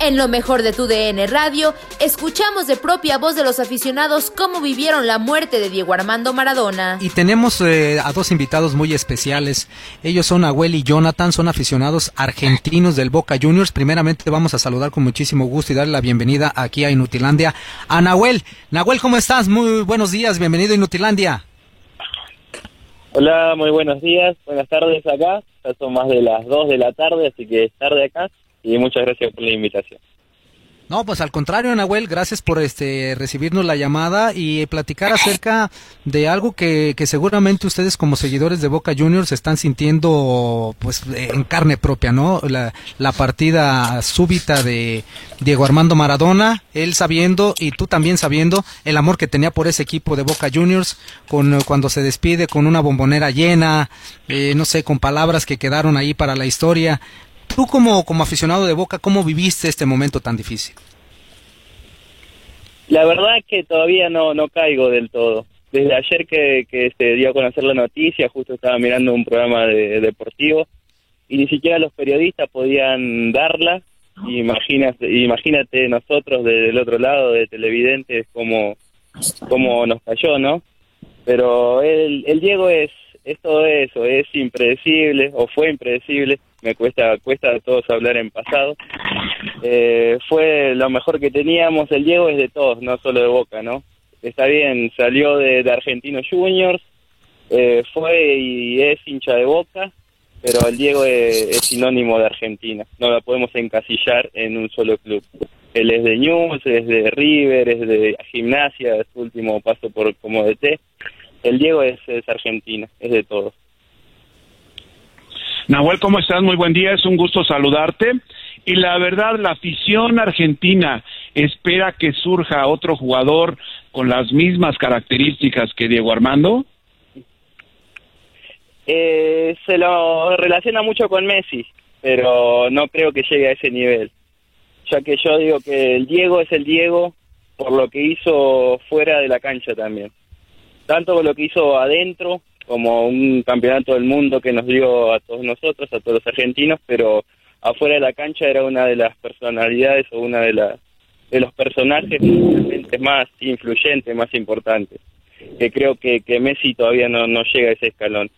En lo mejor de tu DN Radio, escuchamos de propia voz de los aficionados cómo vivieron la muerte de Diego Armando Maradona. Y tenemos eh, a dos invitados muy especiales. Ellos son Abuel y Jonathan, son aficionados argentinos del Boca Juniors. Primeramente vamos a saludar con muchísimo gusto y darle la bienvenida aquí a Inutilandia a Nahuel. Nahuel, ¿cómo estás? Muy buenos días, bienvenido a Inutilandia. Hola, muy buenos días, buenas tardes acá. Ya son más de las 2 de la tarde, así que es tarde acá. Y muchas gracias por la invitación. No, pues al contrario, Nahuel, gracias por este recibirnos la llamada y platicar acerca de algo que, que seguramente ustedes como seguidores de Boca Juniors están sintiendo pues en carne propia, ¿no? La, la partida súbita de Diego Armando Maradona, él sabiendo y tú también sabiendo el amor que tenía por ese equipo de Boca Juniors, con cuando se despide con una bombonera llena, eh, no sé, con palabras que quedaron ahí para la historia. Tú como, como aficionado de Boca, ¿cómo viviste este momento tan difícil? La verdad es que todavía no, no caigo del todo. Desde ayer que, que se dio a conocer la noticia, justo estaba mirando un programa de, deportivo y ni siquiera los periodistas podían darla. Imagínate, imagínate nosotros del otro lado, de televidentes, cómo, cómo nos cayó, ¿no? Pero el, el Diego es, es todo eso, es impredecible o fue impredecible me cuesta cuesta a todos hablar en pasado. Eh, fue lo mejor que teníamos, el Diego es de todos, no solo de Boca, ¿no? Está bien, salió de, de Argentinos Juniors, eh, fue y es hincha de Boca, pero el Diego es, sinónimo de Argentina, no la podemos encasillar en un solo club. Él es de News, es de River, es de Gimnasia, es su último paso por como DT. El Diego es, es Argentina, es de todos. Nahuel, ¿cómo estás? Muy buen día, es un gusto saludarte. Y la verdad, la afición argentina espera que surja otro jugador con las mismas características que Diego Armando. Eh, se lo relaciona mucho con Messi, pero no creo que llegue a ese nivel. Ya que yo digo que el Diego es el Diego por lo que hizo fuera de la cancha también. Tanto lo que hizo adentro como un campeonato del mundo que nos dio a todos nosotros, a todos los argentinos, pero afuera de la cancha era una de las personalidades o una de, las de los personajes más influyentes, más importantes, que creo que, que Messi todavía no, no llega a ese escalón.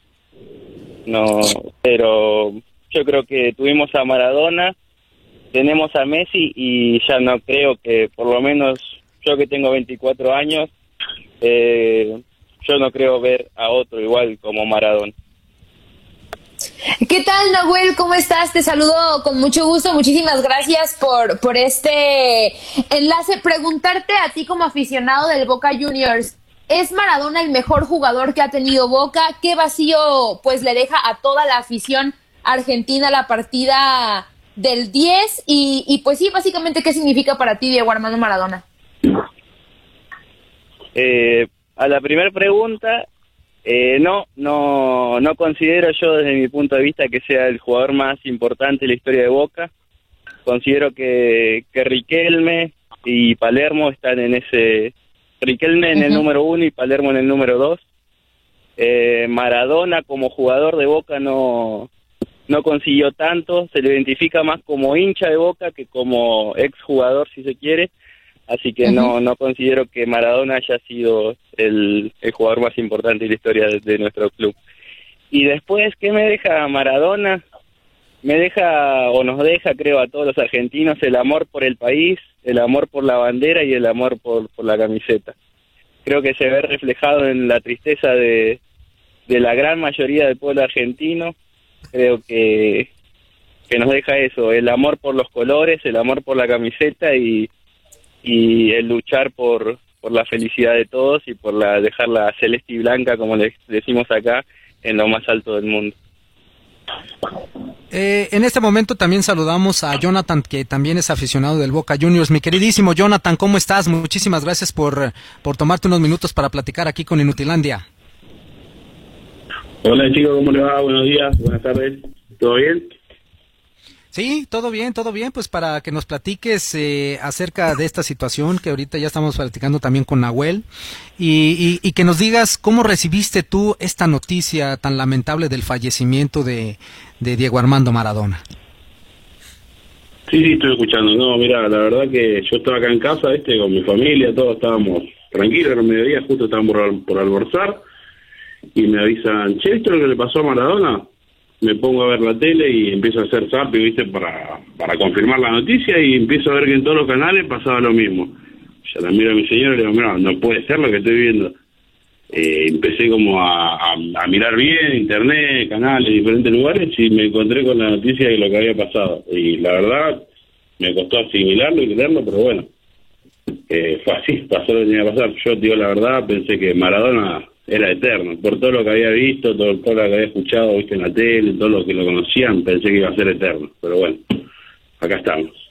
No, pero yo creo que tuvimos a Maradona, tenemos a Messi y ya no creo que, por lo menos yo que tengo 24 años, eh, yo no creo ver a otro igual como Maradona. ¿Qué tal, Nahuel? ¿Cómo estás? Te saludo con mucho gusto. Muchísimas gracias por, por este enlace. Preguntarte a ti como aficionado del Boca Juniors, ¿es Maradona el mejor jugador que ha tenido Boca? ¿Qué vacío pues le deja a toda la afición argentina la partida del 10? Y, y pues sí, básicamente, ¿qué significa para ti Diego Armando Maradona? Eh, a la primera pregunta, eh, no, no, no considero yo desde mi punto de vista que sea el jugador más importante de la historia de Boca. Considero que, que Riquelme y Palermo están en ese... Riquelme en el número uno y Palermo en el número dos. Eh, Maradona como jugador de Boca no, no consiguió tanto, se le identifica más como hincha de Boca que como ex jugador si se quiere, así que no no considero que Maradona haya sido el, el jugador más importante de la historia de, de nuestro club. Y después, ¿qué me deja Maradona? Me deja o nos deja, creo, a todos los argentinos el amor por el país, el amor por la bandera y el amor por, por la camiseta. Creo que se ve reflejado en la tristeza de, de la gran mayoría del pueblo argentino. Creo que, que nos deja eso, el amor por los colores, el amor por la camiseta y, y el luchar por, por la felicidad de todos y por la dejarla celeste y blanca, como le decimos acá, en lo más alto del mundo. Eh, en este momento también saludamos a Jonathan, que también es aficionado del Boca Juniors. Mi queridísimo Jonathan, ¿cómo estás? Muchísimas gracias por, por tomarte unos minutos para platicar aquí con Inutilandia. Hola chicos, ¿cómo les va? Buenos días, buenas tardes. ¿Todo bien? Sí, todo bien, todo bien. Pues para que nos platiques eh, acerca de esta situación que ahorita ya estamos platicando también con Nahuel y, que nos digas cómo recibiste tú esta noticia tan lamentable del fallecimiento de, Diego Armando Maradona. Sí, sí, estoy escuchando. No, mira, la verdad que yo estaba acá en casa, este, con mi familia, todos estábamos tranquilos, era mediodía, justo estábamos por, por almorzar y me avisan, che, ¿esto es lo que le pasó a Maradona? Me pongo a ver la tele y empiezo a hacer zapping, ¿viste? Para, para confirmar la noticia y empiezo a ver que en todos los canales pasaba lo mismo. Ya la miro a mi señora y le digo, mira, no puede ser lo que estoy viendo. Eh, empecé como a, mirar bien, internet, canales, diferentes lugares y me encontré con la noticia de lo que había pasado. Y la verdad, me costó asimilarlo y creerlo, pero bueno, eh, fue así, pasó lo que tenía que pasar. Yo, digo la verdad, pensé que Maradona era eterno. Por todo lo que había visto, todo, todo lo que había escuchado, viste en la tele, todo lo que lo conocían, pensé que iba a ser eterno. Pero bueno, acá estamos.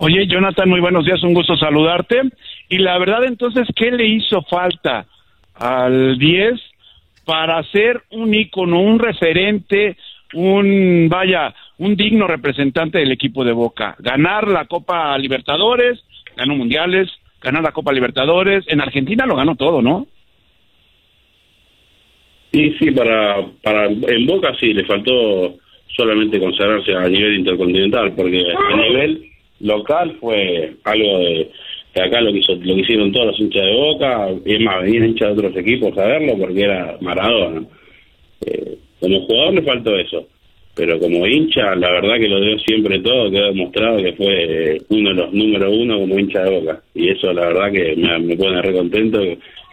Oye, Jonathan, muy buenos días, un gusto saludarte. Y la verdad, entonces, ¿qué le hizo falta al 10 para ser un ícono, un referente, un, vaya, un digno representante del equipo de Boca? Ganar la Copa Libertadores, ganó Mundiales, ganar la Copa Libertadores. En Argentina lo ganó todo, ¿no? Sí, sí, para, para en Boca sí, le faltó solamente consagrarse a nivel intercontinental, porque a nivel local fue algo de que acá lo que, hizo, lo que hicieron todos los hinchas de Boca, y es más, venían hinchas de otros equipos a verlo porque era Maradona. Eh, como jugador le faltó eso, pero como hincha, la verdad que lo dio siempre todo, quedó demostrado que fue uno de los número uno como hincha de Boca, y eso la verdad que me, me pone re contento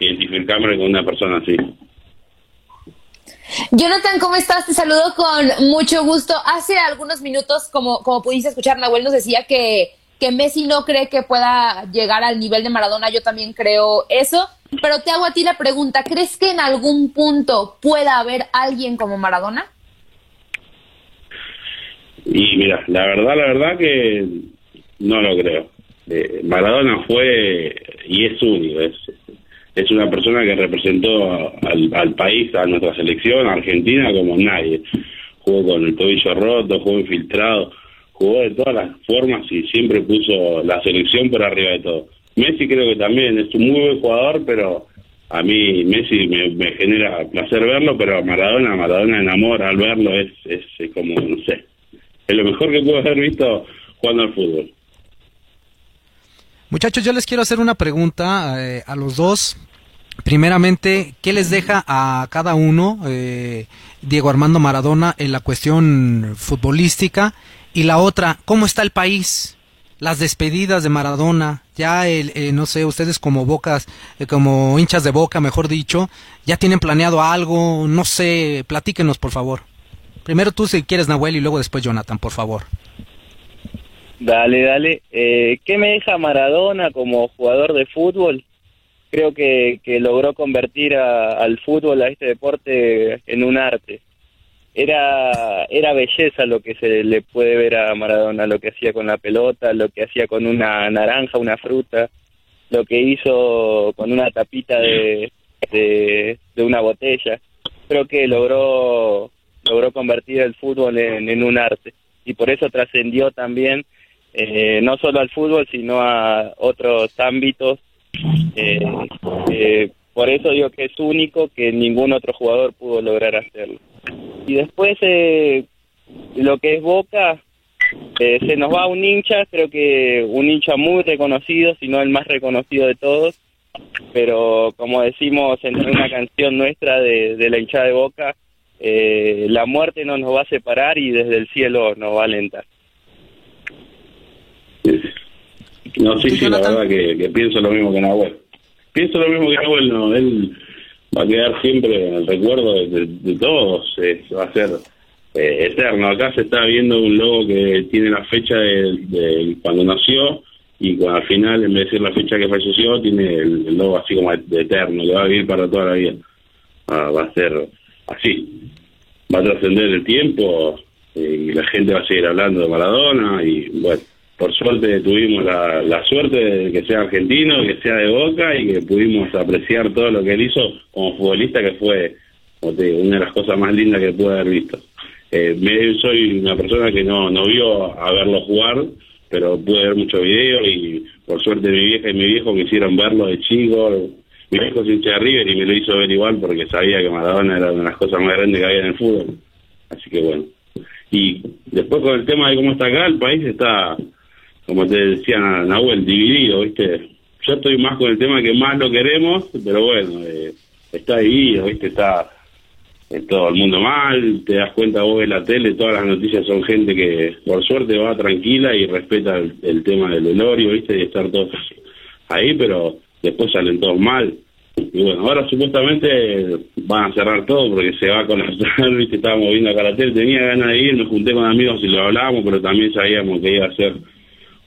identificarme con una persona así. Jonathan, ¿cómo estás? Te saludo con mucho gusto. Hace algunos minutos, como, como pudiste escuchar, Nahuel nos decía que, que Messi no cree que pueda llegar al nivel de Maradona. Yo también creo eso. Pero te hago a ti la pregunta, ¿crees que en algún punto pueda haber alguien como Maradona? Y mira, la verdad, la verdad que no lo creo. Eh, Maradona fue y es único, es, es una persona que representó al, país, a nuestra selección, a Argentina, como nadie. Jugó con el tobillo roto, jugó infiltrado, jugó de todas las formas y siempre puso la selección por arriba de todo. Messi creo que también es un muy buen jugador, pero a mí Messi me, genera placer verlo, pero Maradona, Maradona enamora al verlo, es, es como, no sé, es lo mejor que puedo haber visto jugando al fútbol. Muchachos, yo les quiero hacer una pregunta eh, a los dos. Primeramente, ¿qué les deja a cada uno eh, Diego Armando Maradona en la cuestión futbolística? Y la otra, ¿cómo está el país? Las despedidas de Maradona, ya el, eh, no sé, ustedes como bocas, como hinchas de boca, mejor dicho, ya tienen planeado algo, no sé, platíquenos por favor. Primero tú si quieres Nahuel y luego después Jonathan, por favor. Dale, dale. Eh, ¿Qué me deja Maradona como jugador de fútbol? Creo que, que logró convertir al fútbol, a este deporte, en un arte. Era, era belleza lo que se le puede ver a Maradona, lo que hacía con la pelota, lo que hacía con una naranja, una fruta, lo que hizo con una tapita de, de, una botella. Creo que logró, logró convertir el fútbol en, en un arte y por eso trascendió también eh, no solo al fútbol, sino a otros ámbitos. Eh, eh, por eso digo que es único, que ningún otro jugador pudo lograr hacerlo. Y después, lo que es Boca, se nos va un hincha, creo que un hincha muy reconocido, si no el más reconocido de todos, pero como decimos en una canción nuestra de, la hinchada de Boca, la muerte no nos va a separar y desde el cielo nos va a alentar. No, sí, sí, la verdad que, pienso lo mismo que Nahuel. Pienso lo mismo que Nahuel, no, él va a quedar siempre en el recuerdo de, todos, va a ser eh, eterno. Acá se está viendo un logo que tiene la fecha de, cuando nació y cuando, al final, en vez de decir la fecha que falleció, tiene el, logo así como de eterno, que va a vivir para toda la vida. Ah, va a ser así. Va a trascender el tiempo eh, y la gente va a seguir hablando de Maradona y bueno por suerte tuvimos la, suerte de que sea argentino, que sea de Boca y que pudimos apreciar todo lo que él hizo como futbolista, que fue una de las cosas más lindas que pude haber visto. Eh, soy una persona que no, no vio a verlo jugar, pero pude ver muchos videos y por suerte mi vieja y mi viejo me hicieron verlo de chico. Mi viejo se hincha de River y me lo hizo ver igual porque sabía que Maradona era una de las cosas más grandes que había en el fútbol. Así que bueno. Y después con el tema de cómo está acá, el país está como te decía Nahuel, dividido, ¿viste? Yo estoy más con el tema que más lo queremos, pero bueno, eh, está dividido, ¿viste? Está todo el mundo mal, te das cuenta vos en la tele, todas las noticias son gente que por suerte va tranquila y respeta el, tema del velorio, ¿viste? Y estar todos ahí, pero después salen todos mal. Y bueno, ahora supuestamente van a cerrar todo porque se va con la ¿viste? Estábamos viendo acá la tele, tenía ganas de ir, me junté con amigos y lo hablábamos, pero también sabíamos que iba a ser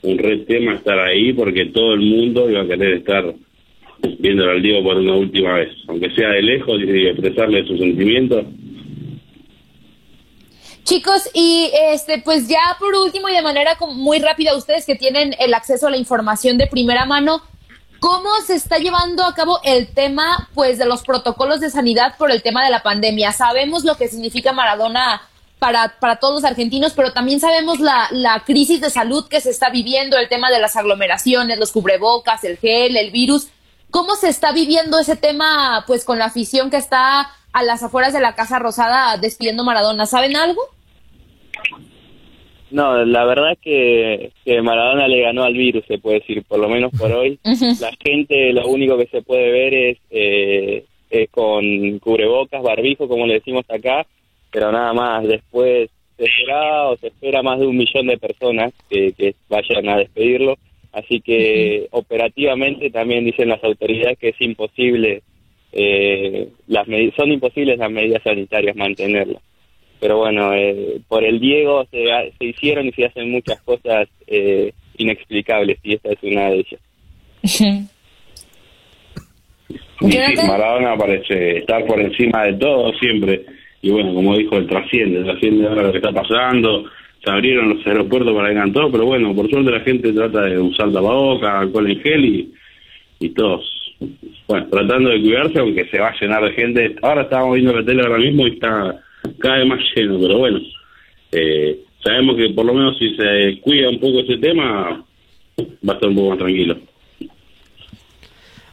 un red tema estar ahí porque todo el mundo iba a querer estar viéndolo al Diego por una última vez, aunque sea de lejos y expresarle sus sentimientos. Chicos, y este, pues ya por último y de manera muy rápida, ustedes que tienen el acceso a la información de primera mano, ¿cómo se está llevando a cabo el tema, pues, de los protocolos de sanidad por el tema de la pandemia? Sabemos lo que significa Maradona para, para todos los argentinos, pero también sabemos la, la crisis de salud que se está viviendo, el tema de las aglomeraciones, los cubrebocas, el gel, el virus. ¿Cómo se está viviendo ese tema, pues, con la afición que está a las afueras de la Casa Rosada despidiendo Maradona? ¿Saben algo? No, la verdad que, que Maradona le ganó al virus, se puede decir, por lo menos por hoy. La gente lo único que se puede ver es, eh, es con cubrebocas, barbijo, como le decimos acá, pero nada más. Después se espera o se espera más de un millón de personas que, que vayan a despedirlo, así que operativamente también dicen las autoridades que es imposible, eh, las son imposibles las medidas sanitarias mantenerlas. Pero bueno, eh, por el Diego se, se, hicieron y se hacen muchas cosas eh, inexplicables y esta es una de ellas. Sí. Maradona parece estar por encima de todo siempre y bueno, como dijo, el trasciende, trasciende ahora lo que está pasando, se abrieron los aeropuertos para que todo, pero bueno, por suerte la gente trata de usar tapabocas, alcohol en gel y, y todos, bueno, tratando de cuidarse, aunque se va a llenar de gente. Ahora estamos viendo la tele ahora mismo y está cada vez más lleno, pero bueno, eh, sabemos que por lo menos si se cuida un poco ese tema, va a estar un poco más tranquilo.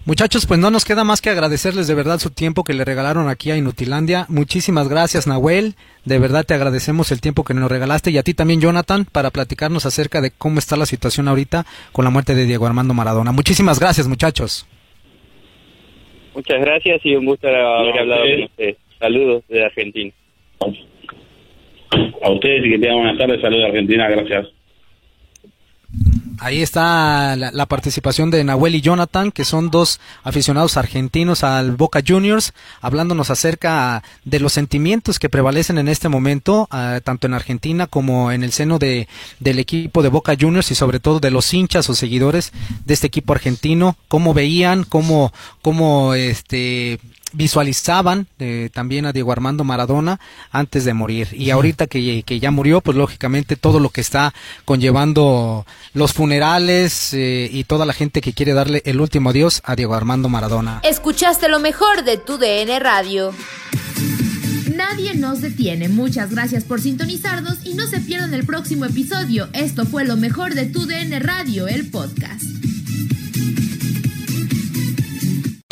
Muchachos, pues no nos queda más que agradecerles de verdad su tiempo que le regalaron aquí a Inutilandia. Muchísimas gracias, Nahuel. De verdad te agradecemos el tiempo que nos regalaste y a ti también, Jonathan, para platicarnos acerca de cómo está la situación ahorita con la muerte de Diego Armando Maradona. Muchísimas gracias, muchachos. Muchas gracias y un gusto haber hablado con ustedes. Saludos de Argentina. A ustedes y que tengan buenas tardes. Saludos de Argentina. Gracias. Ahí está la, participación de Nahuel y Jonathan, que son dos aficionados argentinos al Boca Juniors, hablándonos acerca de los sentimientos que prevalecen en este momento, uh, tanto en Argentina como en el seno de, del equipo de Boca Juniors y sobre todo de los hinchas o seguidores de este equipo argentino, cómo veían, cómo, cómo este, visualizaban eh, también a Diego Armando Maradona antes de morir. Y ahorita que, que, ya murió, pues lógicamente todo lo que está conllevando los funerales eh, y toda la gente que quiere darle el último adiós a Diego Armando Maradona. Escuchaste lo mejor de tu DN Radio. Nadie nos detiene. Muchas gracias por sintonizarnos y no se pierdan el próximo episodio. Esto fue lo mejor de tu DN Radio, el podcast.